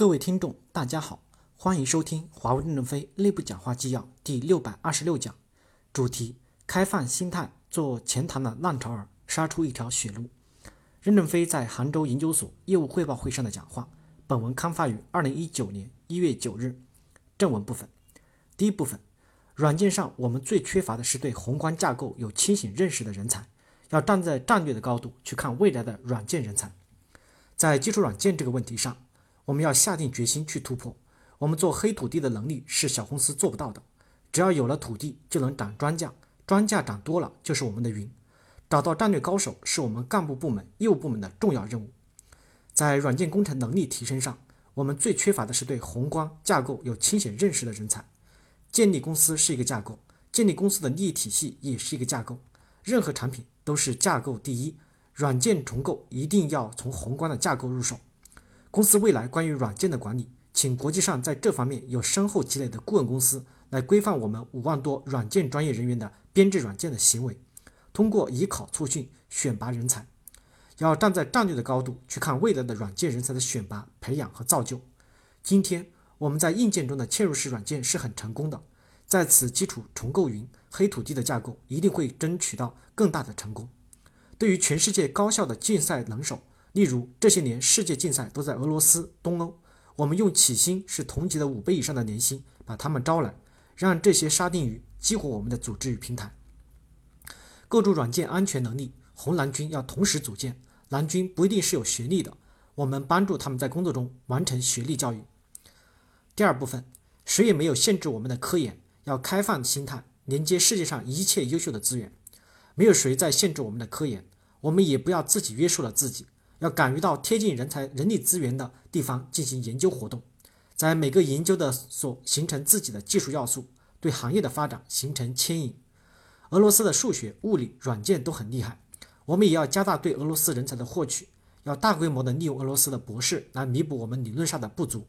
各位听众，大家好，欢迎收听华为任正非内部讲话纪要第六百二十六讲，主题：开放心态做钱塘的浪潮儿，杀出一条血路。任正非在杭州研究所业务汇报会上的讲话。本文刊发于二零一九年一月九日。正文部分，第一部分，软件上我们最缺乏的是对宏观架构有清醒认识的人才，要站在战略的高度去看未来的软件人才。在基础软件这个问题上，我们要下定决心去突破。我们做黑土地的能力是小公司做不到的。只要有了土地，就能长庄稼，庄稼长多了就是我们的云。找到战略高手是我们干部部门、业务部门的重要任务。在软件工程能力提升上，我们最缺乏的是对宏观架构有清醒认识的人才。建立公司是一个架构，建立公司的利益体系也是一个架构。任何产品都是架构第一，软件重构一定要从宏观的架构入手。公司未来关于软件的管理，请国际上在这方面有深厚积累的顾问公司来规范我们五万多软件专业人员的编制软件的行为。通过以考促训选拔人才，要站在战略的高度去看未来的软件人才的选拔、培养和造就。今天我们在硬件中的嵌入式软件是很成功的，在此基础重构云、黑土地的架构，一定会争取到更大的成功。对于全世界高校的竞赛能手。例如，这些年世界竞赛都在俄罗斯、东欧，我们用起薪是同级的五倍以上的年薪把他们招来，让这些沙丁鱼激活我们的组织与平台。构筑软件安全能力，红蓝军要同时组建，蓝军不一定是有学历的，我们帮助他们在工作中完成学历教育。第二部分，谁也没有限制我们的科研，要开放心态，连接世界上一切优秀的资源，没有谁在限制我们的科研，我们也不要自己约束了自己。要敢于到贴近人才、人力资源的地方进行研究活动，在每个研究的所形成自己的技术要素，对行业的发展形成牵引。俄罗斯的数学、物理、软件都很厉害，我们也要加大对俄罗斯人才的获取，要大规模的利用俄罗斯的博士来弥补我们理论上的不足。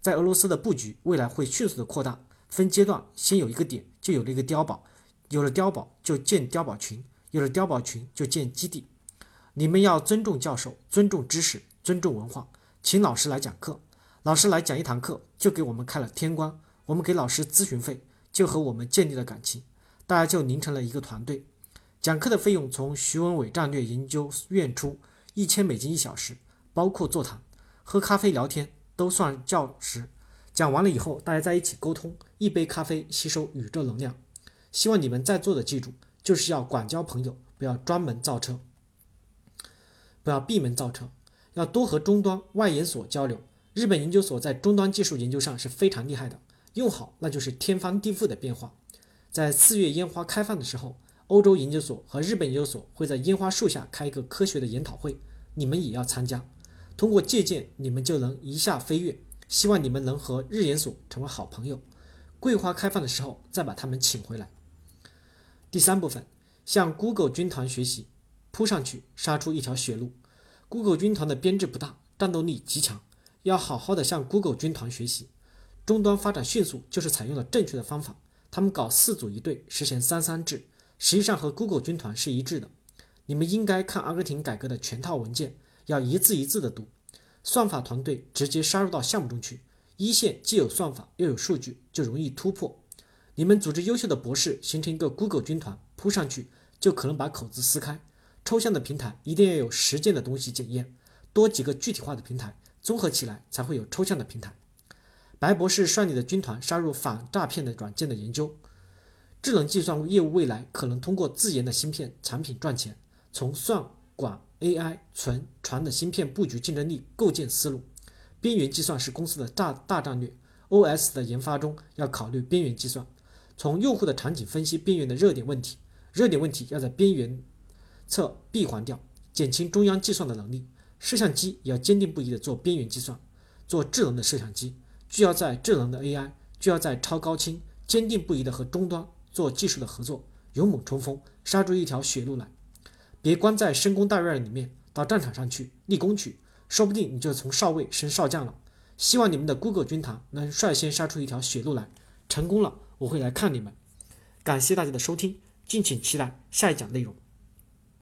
在俄罗斯的布局未来会迅速的扩大，分阶段，先有一个点，就有了一个碉堡，有了碉堡就建碉堡群，有了碉堡群就建基地。你们要尊重教授，尊重知识，尊重文化，请老师来讲课。老师来讲一堂课，就给我们开了天光。我们给老师咨询费，就和我们建立了感情，大家就凝成了一个团队。讲课的费用从徐文伟战略研究院出，一千美金一小时，包括座谈、喝咖啡、聊天都算教时。讲完了以后，大家在一起沟通，一杯咖啡吸收宇宙能量。希望你们在座的记住，就是要广交朋友，不要专门造车。不要闭门造车，要多和终端外研所交流。日本研究所在终端技术研究上是非常厉害的，用好那就是天翻地覆的变化。在四月烟花开放的时候，欧洲研究所和日本研究所会在烟花树下开一个科学的研讨会，你们也要参加。通过借鉴，你们就能一下飞跃。希望你们能和日研所成为好朋友。桂花开放的时候再把他们请回来。第三部分，向 Google 军团学习。扑上去，杀出一条血路。Google 军团的编制不大，战斗力极强，要好好的向 Google 军团学习。终端发展迅速，就是采用了正确的方法。他们搞四组一队，实现三三制，实际上和 Google 军团是一致的。你们应该看阿根廷改革的全套文件，要一字一字的读。算法团队直接杀入到项目中去，一线既有算法又有数据，就容易突破。你们组织优秀的博士，形成一个 Google 军团，扑上去就可能把口子撕开。抽象的平台一定要有实践的东西检验，多几个具体化的平台综合起来，才会有抽象的平台。白博士率领的军团杀入反诈骗的软件的研究，智能计算业务未来可能通过自研的芯片产品赚钱。从算管 AI 存传的芯片布局竞争力构建思路，边缘计算是公司的大大战略。OS 的研发中要考虑边缘计算，从用户的场景分析边缘的热点问题，热点问题要在边缘。测闭环掉，减轻中央计算的能力。摄像机也要坚定不移地做边缘计算，做智能的摄像机，就要在智能的 AI，就要在超高清，坚定不移地和终端做技术的合作，勇猛冲锋，杀出一条血路来。别关在深宫大院里面，到战场上去立功去，说不定你就从少尉升少将了。希望你们的 Google 军团能率先杀出一条血路来，成功了我会来看你们。感谢大家的收听，敬请期待下一讲内容。